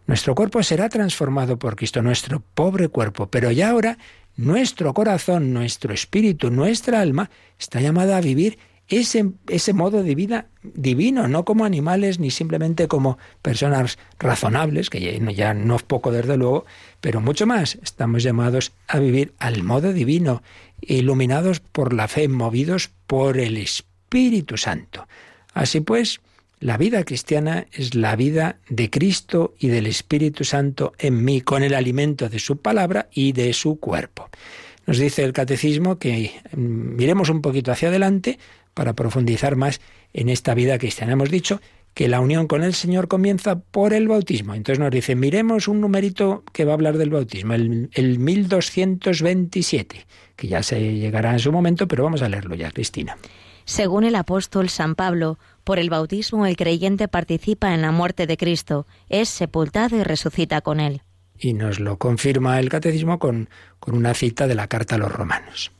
Nuestro cuerpo será transformado por Cristo, nuestro pobre cuerpo, pero ya ahora nuestro corazón, nuestro espíritu, nuestra alma está llamada a vivir ese, ese modo de vida divino, no como animales ni simplemente como personas razonables, que ya, ya no es poco desde luego, pero mucho más. Estamos llamados a vivir al modo divino, iluminados por la fe, movidos por el Espíritu Santo. Así pues, la vida cristiana es la vida de Cristo y del Espíritu Santo en mí, con el alimento de su palabra y de su cuerpo. Nos dice el catecismo que mm, miremos un poquito hacia adelante para profundizar más en esta vida cristiana. Hemos dicho que la unión con el Señor comienza por el bautismo. Entonces nos dice, miremos un numerito que va a hablar del bautismo, el, el 1227, que ya se llegará en su momento, pero vamos a leerlo ya, Cristina. Según el apóstol San Pablo, por el bautismo el creyente participa en la muerte de Cristo, es sepultado y resucita con él. Y nos lo confirma el catecismo con, con una cita de la carta a los romanos.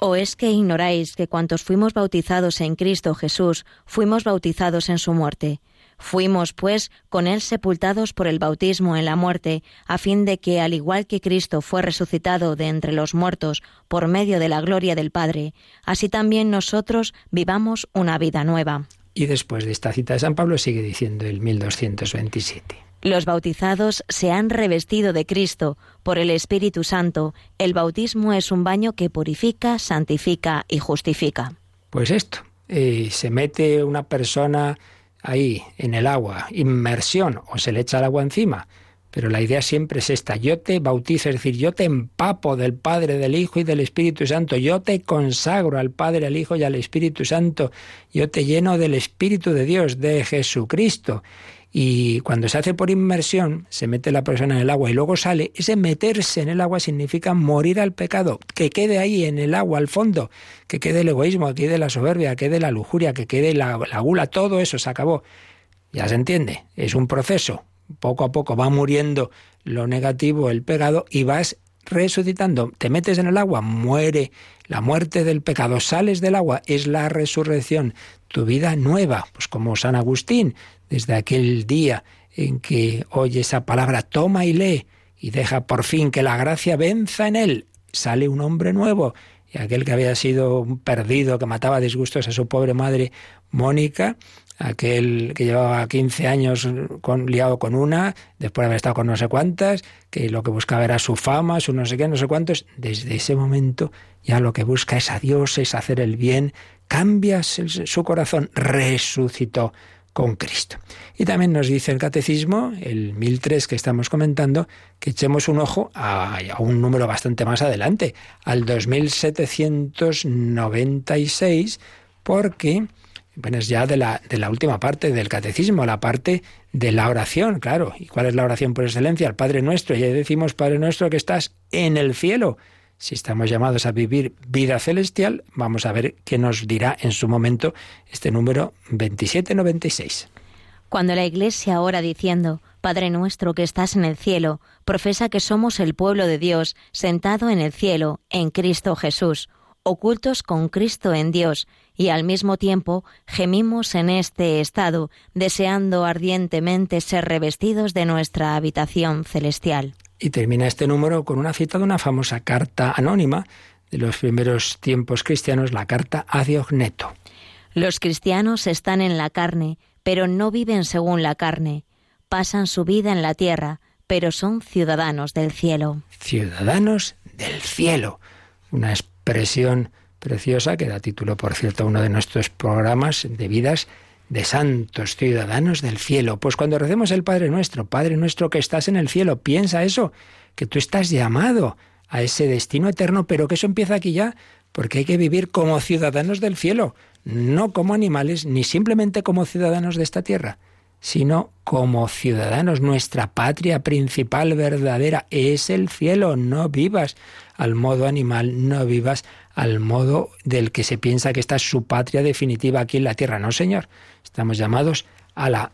¿O es que ignoráis que cuantos fuimos bautizados en Cristo Jesús, fuimos bautizados en su muerte? Fuimos, pues, con él sepultados por el bautismo en la muerte, a fin de que, al igual que Cristo fue resucitado de entre los muertos por medio de la gloria del Padre, así también nosotros vivamos una vida nueva. Y después de esta cita de San Pablo sigue diciendo el 1227. Los bautizados se han revestido de Cristo por el Espíritu Santo. El bautismo es un baño que purifica, santifica y justifica. Pues esto, eh, se mete una persona ahí en el agua, inmersión, o se le echa el agua encima. Pero la idea siempre es esta, yo te bautizo, es decir, yo te empapo del Padre, del Hijo y del Espíritu Santo, yo te consagro al Padre, al Hijo y al Espíritu Santo, yo te lleno del Espíritu de Dios, de Jesucristo. Y cuando se hace por inmersión, se mete la persona en el agua y luego sale, ese meterse en el agua significa morir al pecado, que quede ahí en el agua, al fondo, que quede el egoísmo, que quede la soberbia, que quede la lujuria, que quede la, la gula, todo eso se acabó. Ya se entiende, es un proceso. Poco a poco va muriendo lo negativo, el pecado, y vas resucitando. Te metes en el agua, muere la muerte del pecado, sales del agua, es la resurrección, tu vida nueva, pues como San Agustín, desde aquel día en que oye esa palabra, toma y lee, y deja por fin que la gracia venza en él, sale un hombre nuevo, y aquel que había sido un perdido, que mataba disgustos a su pobre madre Mónica, aquel que llevaba 15 años con, liado con una, después de haber estado con no sé cuántas, que lo que buscaba era su fama, su no sé qué, no sé cuántos, desde ese momento ya lo que busca es a Dios, es hacer el bien, cambia su corazón, resucitó con Cristo. Y también nos dice el Catecismo, el 1003 que estamos comentando, que echemos un ojo a, a un número bastante más adelante, al 2796, porque bueno, es ya de la, de la última parte del catecismo, la parte de la oración, claro. ¿Y cuál es la oración por excelencia? El Padre Nuestro. Y ahí decimos, Padre Nuestro, que estás en el cielo. Si estamos llamados a vivir vida celestial, vamos a ver qué nos dirá en su momento este número 2796. Cuando la Iglesia ora diciendo, Padre nuestro que estás en el cielo, profesa que somos el pueblo de Dios, sentado en el cielo, en Cristo Jesús, ocultos con Cristo en Dios, y al mismo tiempo gemimos en este estado, deseando ardientemente ser revestidos de nuestra habitación celestial. Y termina este número con una cita de una famosa carta anónima de los primeros tiempos cristianos, la carta a Diogneto. Los cristianos están en la carne, pero no viven según la carne. Pasan su vida en la tierra, pero son ciudadanos del cielo. Ciudadanos del cielo. Una expresión preciosa que da título, por cierto, a uno de nuestros programas de vidas de santos ciudadanos del cielo. Pues cuando recemos el Padre nuestro, Padre nuestro que estás en el cielo, piensa eso, que tú estás llamado a ese destino eterno, pero que eso empieza aquí ya, porque hay que vivir como ciudadanos del cielo, no como animales, ni simplemente como ciudadanos de esta tierra, sino como ciudadanos. Nuestra patria principal verdadera es el cielo, no vivas al modo animal, no vivas al modo del que se piensa que esta es su patria definitiva aquí en la tierra. No, Señor. Estamos llamados a la,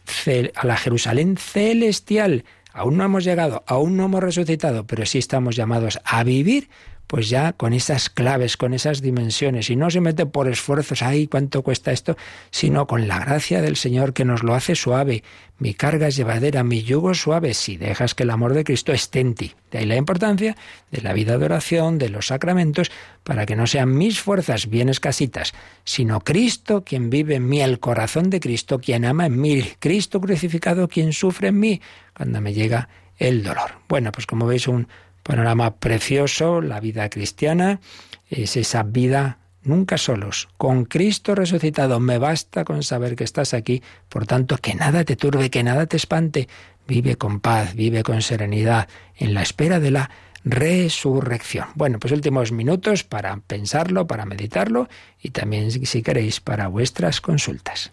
a la Jerusalén celestial. Aún no hemos llegado, aún no hemos resucitado, pero sí estamos llamados a vivir pues ya con esas claves, con esas dimensiones, y no se mete por esfuerzos, ay, cuánto cuesta esto, sino con la gracia del Señor que nos lo hace suave. Mi carga es llevadera, mi yugo suave, si dejas que el amor de Cristo esté en ti. De ahí la importancia de la vida de oración, de los sacramentos, para que no sean mis fuerzas bien escasitas, sino Cristo quien vive en mí, el corazón de Cristo, quien ama en mí, Cristo crucificado quien sufre en mí, cuando me llega el dolor. Bueno, pues como veis, un panorama precioso, la vida cristiana es esa vida nunca solos, con Cristo resucitado. Me basta con saber que estás aquí, por tanto, que nada te turbe, que nada te espante. Vive con paz, vive con serenidad, en la espera de la resurrección. Bueno, pues últimos minutos para pensarlo, para meditarlo y también, si queréis, para vuestras consultas.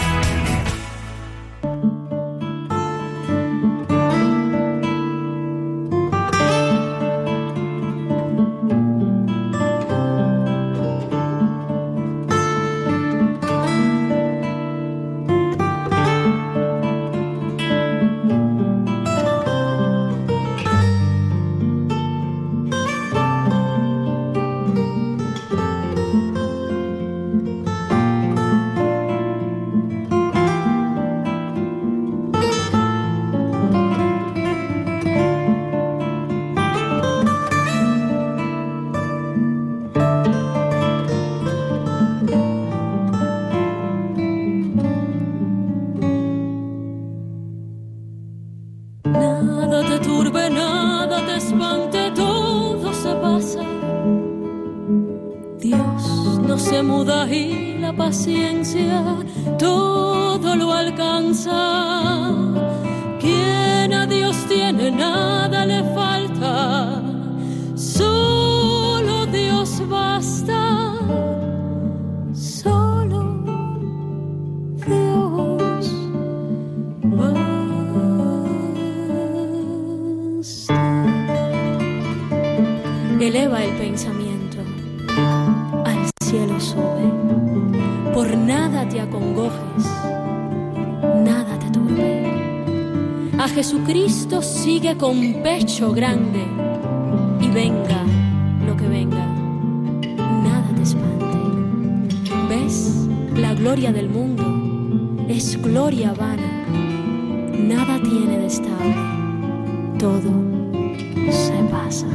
te acongojes, nada te turbe. A Jesucristo sigue con pecho grande y venga lo que venga, nada te espante. ¿Ves? La gloria del mundo es gloria vana, nada tiene de estable, todo se pasa.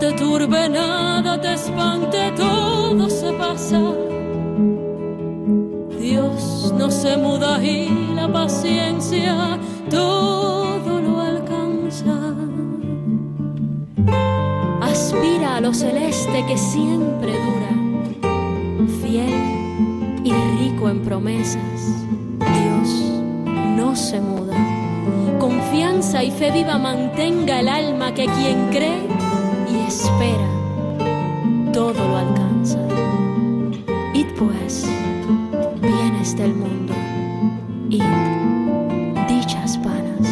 Te turbe, nada te espante, todo se pasa. Dios no se muda y la paciencia todo lo alcanza. Aspira a lo celeste que siempre dura, fiel y rico en promesas. Dios no se muda. Confianza y fe viva mantenga el alma que quien cree espera, todo lo alcanza. Id pues, bienes del mundo, id, dichas vanas,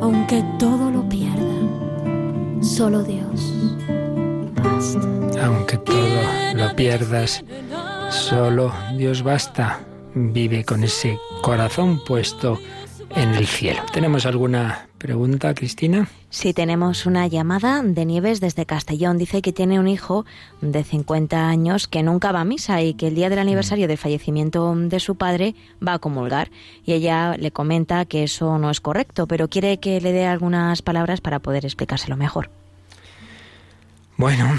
aunque todo lo pierda, solo Dios basta. Aunque todo lo pierdas, solo Dios basta. Vive con ese corazón puesto en el cielo. ¿Tenemos alguna pregunta, Cristina? Sí, tenemos una llamada de Nieves desde Castellón. Dice que tiene un hijo de 50 años que nunca va a misa y que el día del aniversario del fallecimiento de su padre va a comulgar. Y ella le comenta que eso no es correcto, pero quiere que le dé algunas palabras para poder explicárselo mejor. Bueno,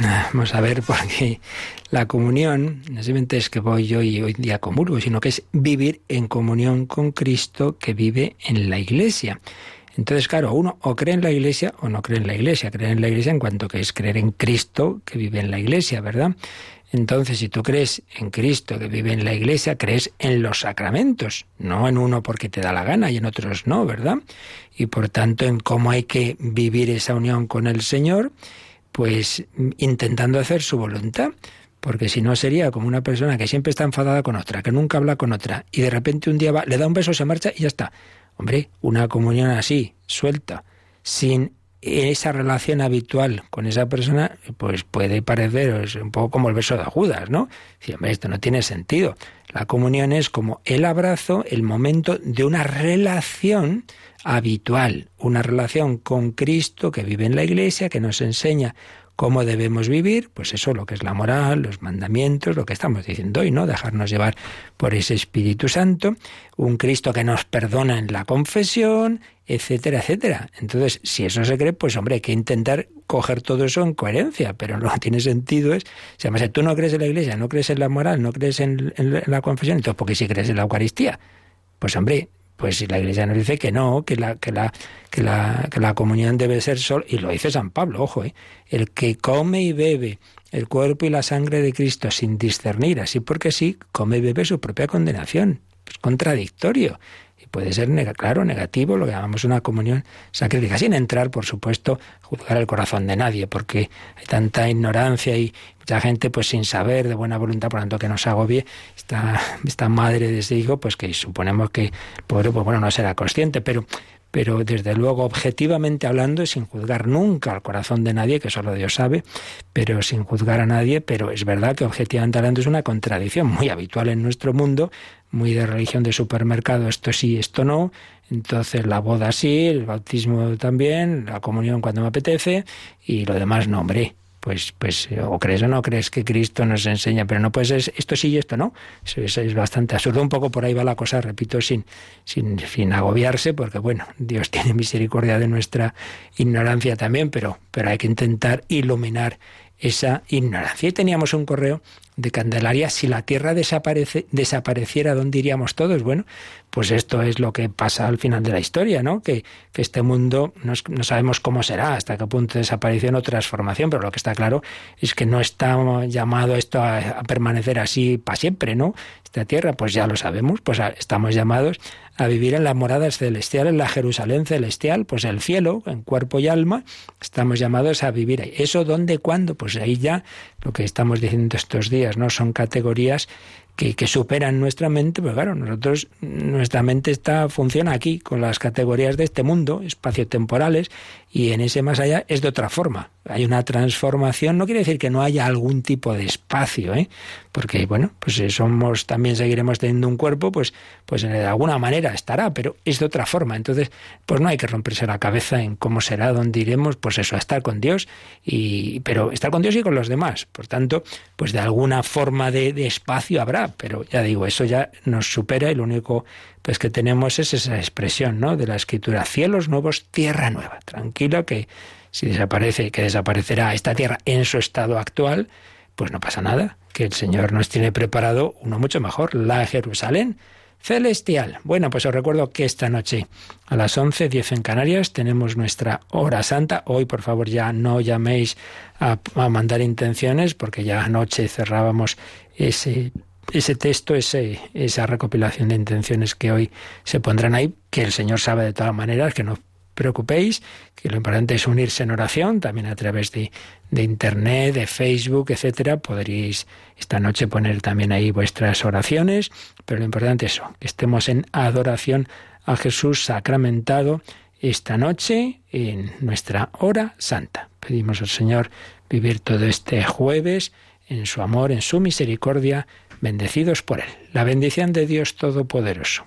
vamos a ver, porque la comunión no simplemente es que voy yo y hoy día comulgo, sino que es vivir en comunión con Cristo que vive en la iglesia. Entonces, claro, uno o cree en la iglesia o no cree en la iglesia. Cree en la iglesia en cuanto que es creer en Cristo que vive en la iglesia, ¿verdad? Entonces, si tú crees en Cristo que vive en la iglesia, crees en los sacramentos, no en uno porque te da la gana y en otros no, ¿verdad? Y por tanto, en cómo hay que vivir esa unión con el Señor, pues intentando hacer su voluntad. Porque si no sería como una persona que siempre está enfadada con otra, que nunca habla con otra, y de repente un día va, le da un beso, se marcha y ya está. Hombre, una comunión así, suelta, sin esa relación habitual con esa persona, pues puede parecer un poco como el beso de Judas, ¿no? Si, hombre, esto no tiene sentido. La comunión es como el abrazo, el momento de una relación habitual, una relación con Cristo que vive en la iglesia, que nos enseña cómo debemos vivir, pues eso, lo que es la moral, los mandamientos, lo que estamos diciendo hoy, ¿no? Dejarnos llevar por ese Espíritu Santo, un Cristo que nos perdona en la confesión, etcétera, etcétera. Entonces, si eso se cree, pues hombre, hay que intentar coger todo eso en coherencia, pero que tiene sentido es, si además tú no crees en la iglesia, no crees en la moral, no crees en, en la confesión, entonces, ¿por qué si crees en la Eucaristía? Pues hombre, pues si la Iglesia nos dice que no, que la, que la, que la, que la comunión debe ser solo, y lo dice San Pablo, ojo, ¿eh? el que come y bebe el cuerpo y la sangre de Cristo sin discernir, así porque sí, come y bebe su propia condenación. Es contradictorio. Puede ser, claro, negativo, lo que llamamos una comunión sacrílega, sin entrar, por supuesto, juzgar el corazón de nadie, porque hay tanta ignorancia y mucha gente, pues sin saber, de buena voluntad, por tanto, que no se agobie, esta, esta madre de ese hijo, pues que suponemos que pues bueno, no será consciente, pero pero desde luego objetivamente hablando, sin juzgar nunca al corazón de nadie, que solo Dios sabe, pero sin juzgar a nadie, pero es verdad que objetivamente hablando es una contradicción muy habitual en nuestro mundo, muy de religión de supermercado, esto sí, esto no, entonces la boda sí, el bautismo también, la comunión cuando me apetece y lo demás no, pues, pues o crees o no crees que Cristo nos enseña, pero no puede ser esto sí y esto no. Eso, eso, es bastante absurdo. Un poco por ahí va la cosa, repito, sin, sin, sin agobiarse, porque bueno, Dios tiene misericordia de nuestra ignorancia también, pero, pero hay que intentar iluminar esa ignorancia. Y teníamos un correo de Candelaria, si la Tierra desaparece, desapareciera, ¿dónde iríamos todos? Bueno, pues esto es lo que pasa al final de la historia, ¿no? Que, que este mundo no, no, sabemos cómo será, hasta qué punto desaparición o transformación, pero lo que está claro es que no está llamado esto a, a permanecer así para siempre, ¿no? Esta tierra, pues ya lo sabemos, pues estamos llamados a vivir en las moradas celestiales, en la Jerusalén celestial, pues el cielo, en cuerpo y alma, estamos llamados a vivir ahí. ¿Eso dónde, cuándo? Pues ahí ya lo que estamos diciendo estos días, ¿no? Son categorías que, que, superan nuestra mente, pues claro, nosotros, nuestra mente está, funciona aquí, con las categorías de este mundo, espacio-temporales, y en ese más allá es de otra forma. Hay una transformación, no quiere decir que no haya algún tipo de espacio, ¿eh? porque bueno, pues somos, también seguiremos teniendo un cuerpo, pues, pues de alguna manera estará, pero es de otra forma. Entonces, pues no hay que romperse la cabeza en cómo será, dónde iremos, pues eso, a estar con Dios, y, pero estar con Dios y con los demás. Por tanto, pues de alguna forma de, espacio habrá, pero ya digo, eso ya nos supera y lo único pues que tenemos es esa expresión, ¿no? De la escritura, cielos nuevos, tierra nueva. Tranquilo que si desaparece, que desaparecerá esta tierra en su estado actual, pues no pasa nada, que el Señor nos tiene preparado uno mucho mejor, la Jerusalén celestial. Bueno, pues os recuerdo que esta noche a las 11, 10 en Canarias tenemos nuestra hora santa. Hoy, por favor, ya no llaméis a, mandar intenciones porque ya anoche cerrábamos ese ese texto, ese, esa recopilación de intenciones que hoy se pondrán ahí, que el Señor sabe de todas maneras, que no preocupéis, que lo importante es unirse en oración, también a través de, Internet, de Facebook, etcétera. Podréis esta noche poner también ahí vuestras oraciones, pero lo importante es eso, que estemos en adoración a Jesús sacramentado esta noche en nuestra hora santa. Pedimos al Señor vivir todo este jueves en su amor, en su misericordia, bendecidos por Él. La bendición de Dios Todopoderoso,